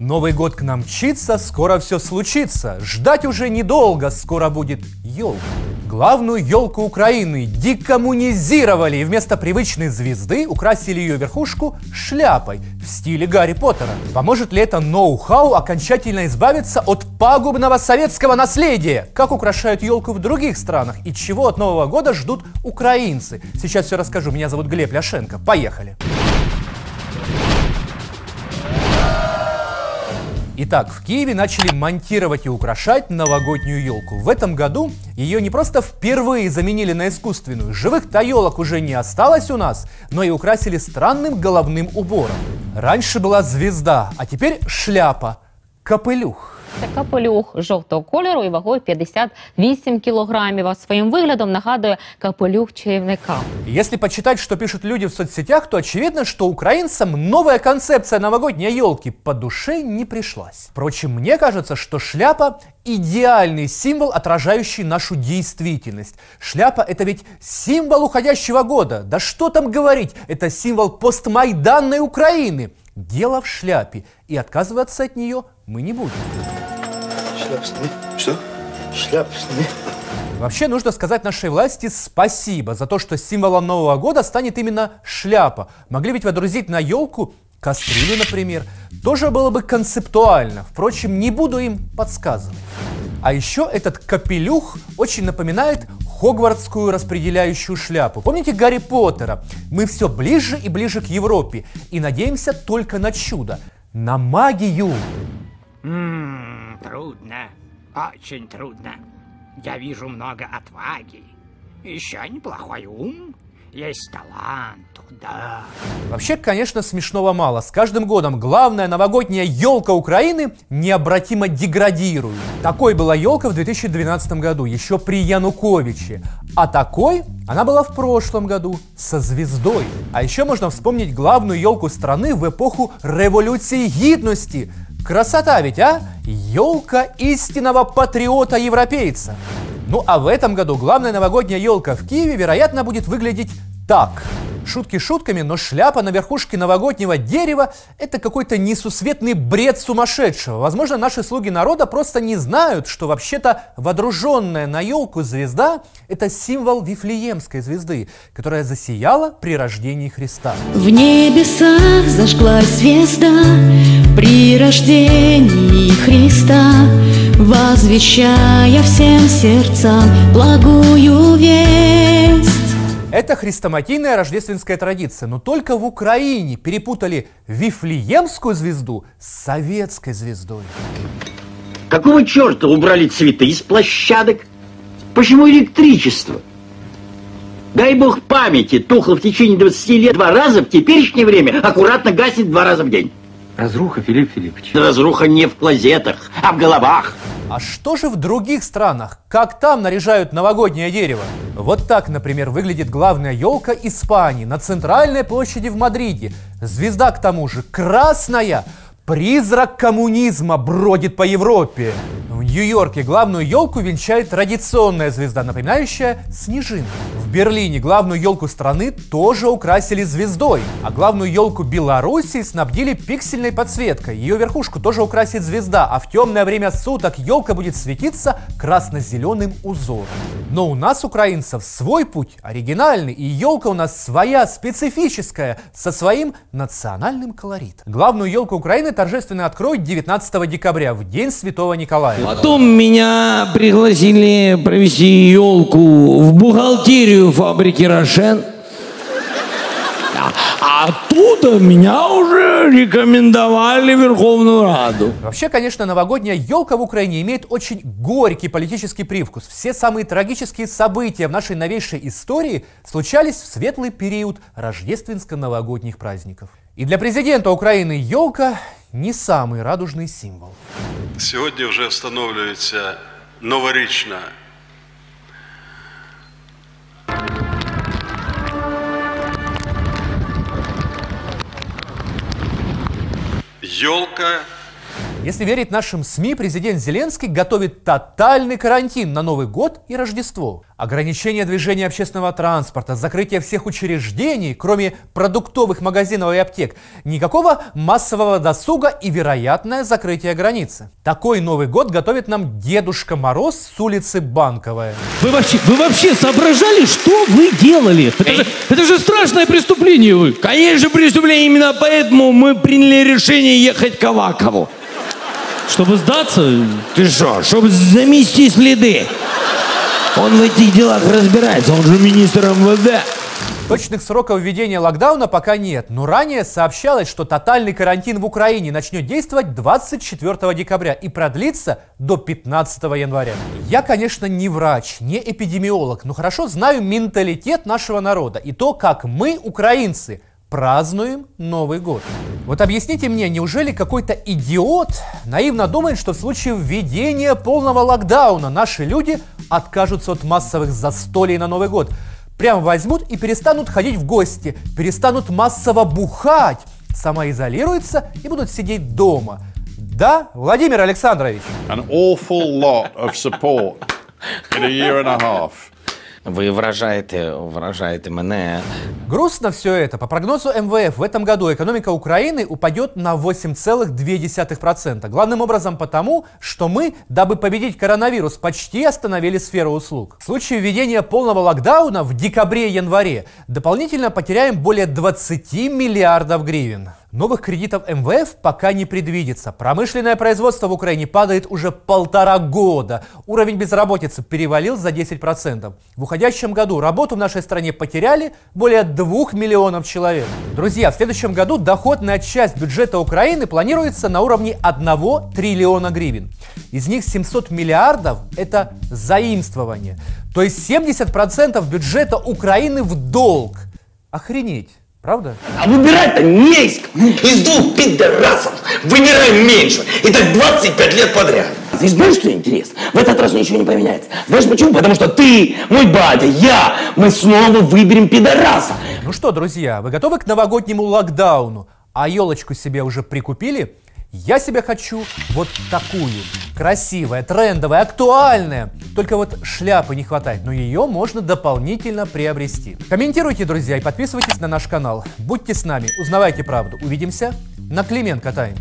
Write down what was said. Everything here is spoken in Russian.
Новый год к нам мчится, скоро все случится. Ждать уже недолго, скоро будет елка. Главную елку Украины декоммунизировали и вместо привычной звезды украсили ее верхушку шляпой в стиле Гарри Поттера. Поможет ли это ноу-хау окончательно избавиться от пагубного советского наследия? Как украшают елку в других странах и чего от Нового года ждут украинцы? Сейчас все расскажу. Меня зовут Глеб Ляшенко. Поехали! Итак, в Киеве начали монтировать и украшать новогоднюю елку. В этом году ее не просто впервые заменили на искусственную. Живых-то елок уже не осталось у нас, но и украсили странным головным убором. Раньше была звезда, а теперь шляпа, капелюх. Це капелюх жовтого кольору і вагою 58 кілограмів. А своїм виглядом нагадує капелюх чарівника. Если почитать, что пишут люди в соцсетях, то очевидно, что украинцам новая концепция новогодней елки по душе не пришлась. Впрочем, мне кажется, что шляпа – идеальный символ, отражающий нашу действительность. Шляпа – это ведь символ уходящего года. Да что там говорить, это символ постмайданной Украины. Дело в шляпе, и отказываться от нее мы не будем. Шляп сними. Что? Шляп сними. Вообще нужно сказать нашей власти спасибо за то, что символом Нового года станет именно шляпа. Могли ведь водрузить на елку кастрюлю, например. Тоже было бы концептуально. Впрочем, не буду им подсказывать. А еще этот капелюх очень напоминает хогвартскую распределяющую шляпу. Помните Гарри Поттера? Мы все ближе и ближе к Европе и надеемся только на чудо, на магию. Ммм, трудно. Очень трудно. Я вижу много отваги. Еще неплохой ум. Есть талант, да. Вообще, конечно, смешного мало. С каждым годом главная новогодняя елка Украины необратимо деградирует. Такой была елка в 2012 году, еще при Януковиче. А такой она была в прошлом году, со звездой. А еще можно вспомнить главную елку страны в эпоху революции гидности. Красота ведь, а? Елка истинного патриота-европейца. Ну а в этом году главная новогодняя елка в Киеве, вероятно, будет выглядеть так. Шутки шутками, но шляпа на верхушке новогоднего дерева – это какой-то несусветный бред сумасшедшего. Возможно, наши слуги народа просто не знают, что вообще-то водруженная на елку звезда – это символ Вифлеемской звезды, которая засияла при рождении Христа. В небесах зажглась звезда при рождении Христа, возвещая всем сердцам благую весть. Это хрестоматийная рождественская традиция, но только в Украине перепутали Вифлеемскую звезду с советской звездой. Какого черта убрали цветы из площадок? Почему электричество? Дай бог памяти, тухло в течение 20 лет два раза, в теперешнее время аккуратно гасит два раза в день. Разруха, Филипп Филиппович. Разруха не в клозетах, а в головах. А что же в других странах? Как там наряжают новогоднее дерево? Вот так, например, выглядит главная елка Испании на центральной площади в Мадриде. Звезда, к тому же, красная. Призрак коммунизма бродит по Европе. В Нью-Йорке главную елку венчает традиционная звезда, напоминающая снежинку. Берлине главную елку страны тоже украсили звездой, а главную елку Белоруссии снабдили пиксельной подсветкой. Ее верхушку тоже украсит звезда, а в темное время суток елка будет светиться красно-зеленым узором. Но у нас, украинцев, свой путь, оригинальный, и елка у нас своя, специфическая, со своим национальным колоритом. Главную елку Украины торжественно откроют 19 декабря, в День Святого Николая. Потом меня пригласили провести елку в бухгалтерию фабрики «Рошен». А- А оттуда меня уже рекомендовали в Верховную Раду. Вообще, конечно, новогодняя елка в Украине имеет очень горький политический привкус. Все самые трагические события в нашей новейшей истории случались в светлый период рождественско-новогодних праздников. И для президента Украины елка не самый радужный символ. Сьогодні вже встановлюється новорічна Йолка Если верить нашим СМИ, президент Зеленский готовит тотальный карантин на Новый год и Рождество. Ограничение движения общественного транспорта, закрытие всех учреждений, кроме продуктовых магазинов и аптек, никакого массового досуга и вероятное закрытие границы. Такой Новый год готовит нам Дедушка Мороз с улицы Банковая. Вы вообще, вы вообще соображали, что вы делали? Это же, это же страшное преступление вы. Конечно, преступление. Именно поэтому мы приняли решение ехать к Авакову. Чтобы сдаться? Ты что, чтобы замести следы. Он в этих делах разбирается, он же министр МВД. Точных сроков введения локдауна пока нет, но ранее сообщалось, что тотальный карантин в Украине начнет действовать 24 декабря и продлится до 15 января. Я, конечно, не врач, не эпидемиолог, но хорошо знаю менталитет нашего народа и то, как мы, украинцы, празднуем Новый год. Вот объясните мне, неужели какой-то идиот наивно думает, что в случае введения полного локдауна наши люди откажутся от массовых застолий на Новый год? Прям возьмут и перестанут ходить в гости, перестанут массово бухать, самоизолируются и будут сидеть дома. Да, Владимир Александрович? An awful lot of support in a year and a half. Ви вражаєте, вражаєте мене. Грустно все это. По прогнозу МВФ, в этом году экономика Украины упадет на 8,2%. Главным образом потому, что мы, дабы победить коронавирус, почти остановили сферу услуг. В случае введения полного локдауна в декабре-январе дополнительно потеряем более 20 миллиардов гривен. Новых кредитов МВФ пока не предвидится. Промышленное производство в Украине падает уже полтора года. Уровень безработицы перевалил за 10%. В уходящем году работу в нашей стране потеряли более 2 миллионов человек. Друзья, в следующем году доходная часть бюджета Украины планируется на уровне 1 триллиона гривен. Из них 700 миллиардов – это заимствование. То есть 70% бюджета Украины в долг. Охренеть. Правда? А выбирать-то не из. Из двух пидорасов выбираем меньше. И так 25 лет подряд. И знаешь, что интересно? В этот раз ничего не поменяется. Знаешь почему? Потому что ты, мой батя, я, мы снова выберем пидораса. Ну что, друзья, вы готовы к новогоднему локдауну? А елочку себе уже прикупили? Я себе хочу вот такую. Красивая, трендовая, актуальная. Только вот шляпы не хватает, но ее можно дополнительно приобрести. Комментируйте, друзья, и подписывайтесь на наш канал. Будьте с нами, узнавайте правду. Увидимся на Клименко Тайм.